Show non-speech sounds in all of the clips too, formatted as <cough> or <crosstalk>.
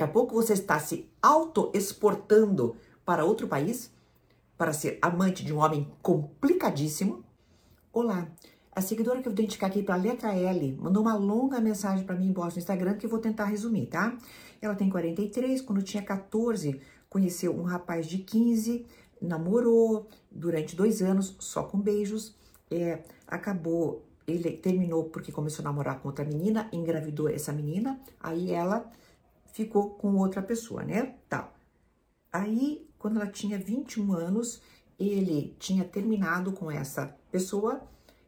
Daqui a pouco você está se auto-exportando para outro país para ser amante de um homem complicadíssimo. Olá, a seguidora que eu vou identificar aqui para a letra L mandou uma longa mensagem para mim em no Instagram que eu vou tentar resumir, tá? Ela tem 43, quando tinha 14, conheceu um rapaz de 15, namorou durante dois anos só com beijos, é, acabou, ele terminou porque começou a namorar com outra menina, engravidou essa menina, aí ela ficou com outra pessoa, né? Tá. Aí, quando ela tinha 21 anos, ele tinha terminado com essa pessoa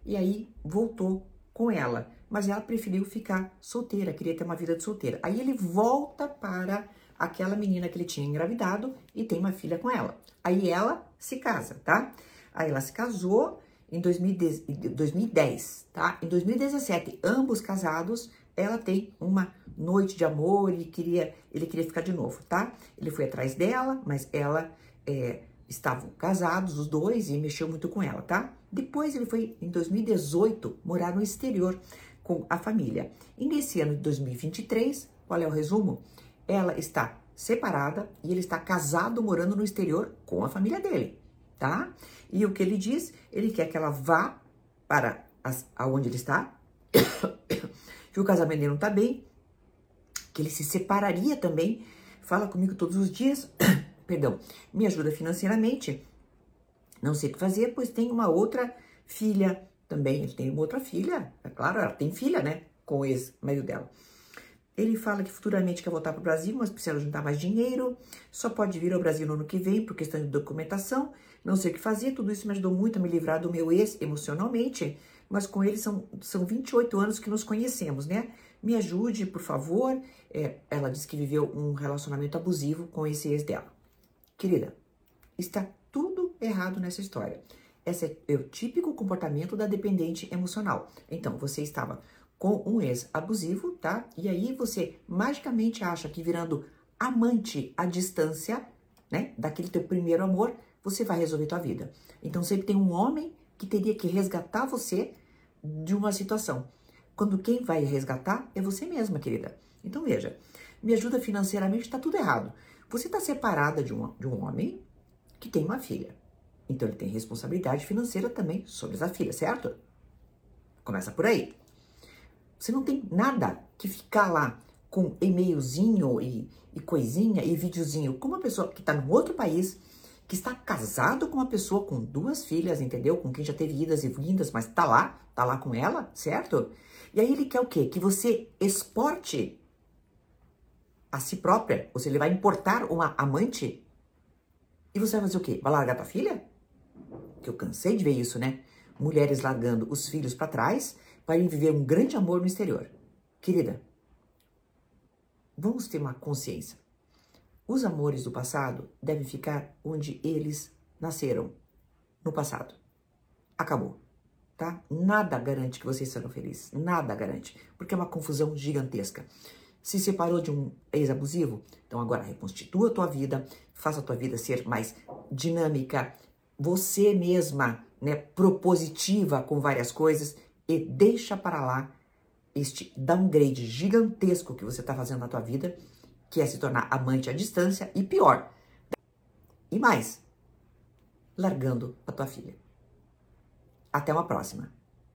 e aí voltou com ela. Mas ela preferiu ficar solteira, queria ter uma vida de solteira. Aí ele volta para aquela menina que ele tinha engravidado e tem uma filha com ela. Aí ela se casa, tá? Aí ela se casou em 2010, tá? Em 2017, ambos casados, ela tem uma noite de amor e queria, ele queria ficar de novo, tá? Ele foi atrás dela, mas ela é, estavam casados, os dois, e mexeu muito com ela, tá? Depois ele foi, em 2018, morar no exterior com a família. E nesse ano de 2023, qual é o resumo? Ela está separada e ele está casado morando no exterior com a família dele, tá? E o que ele diz? Ele quer que ela vá para as, aonde ele está, que o casamento dele não está bem, que ele se separaria também, fala comigo todos os dias, <coughs> perdão, me ajuda financeiramente, não sei o que fazer, pois tem uma outra filha também, ele tem uma outra filha, é claro, ela tem filha, né, com o ex-marido dela. Ele fala que futuramente quer voltar para o Brasil, mas precisa juntar mais dinheiro, só pode vir ao Brasil no ano que vem por questão de documentação, não sei o que fazer, tudo isso me ajudou muito a me livrar do meu ex emocionalmente, mas com ele são, são 28 anos que nos conhecemos, né? Me ajude, por favor. É, ela disse que viveu um relacionamento abusivo com esse ex dela. Querida, está tudo errado nessa história. Esse é o típico comportamento da dependente emocional. Então, você estava com um ex abusivo, tá? E aí você magicamente acha que virando amante à distância, né, daquele teu primeiro amor, você vai resolver tua vida. Então sempre tem um homem que teria que resgatar você de uma situação. Quando quem vai resgatar é você mesma, querida. Então veja, me ajuda financeiramente, está tudo errado. Você está separada de um, de um homem que tem uma filha. Então ele tem responsabilidade financeira também sobre essa filha, certo? Começa por aí. Você não tem nada que ficar lá com e-mailzinho e, e coisinha e videozinho com uma pessoa que está num outro país, que está casado com uma pessoa com duas filhas, entendeu? Com quem já teve idas e vindas, mas tá lá, tá lá com ela, certo? E aí ele quer o quê? Que você exporte a si própria, ou seja, ele vai importar uma amante e você vai fazer o quê? Vai largar tua filha? Que eu cansei de ver isso, né? Mulheres largando os filhos para trás para ir viver um grande amor no exterior. Querida, vamos ter uma consciência. Os amores do passado devem ficar onde eles nasceram, no passado. Acabou, tá? Nada garante que vocês serão felizes, nada garante, porque é uma confusão gigantesca se separou de um ex-abusivo? Então agora reconstitua a tua vida, faça a tua vida ser mais dinâmica, você mesma, né, propositiva com várias coisas e deixa para lá este downgrade gigantesco que você está fazendo na tua vida, que é se tornar amante à distância e pior. E mais, largando a tua filha. Até uma próxima.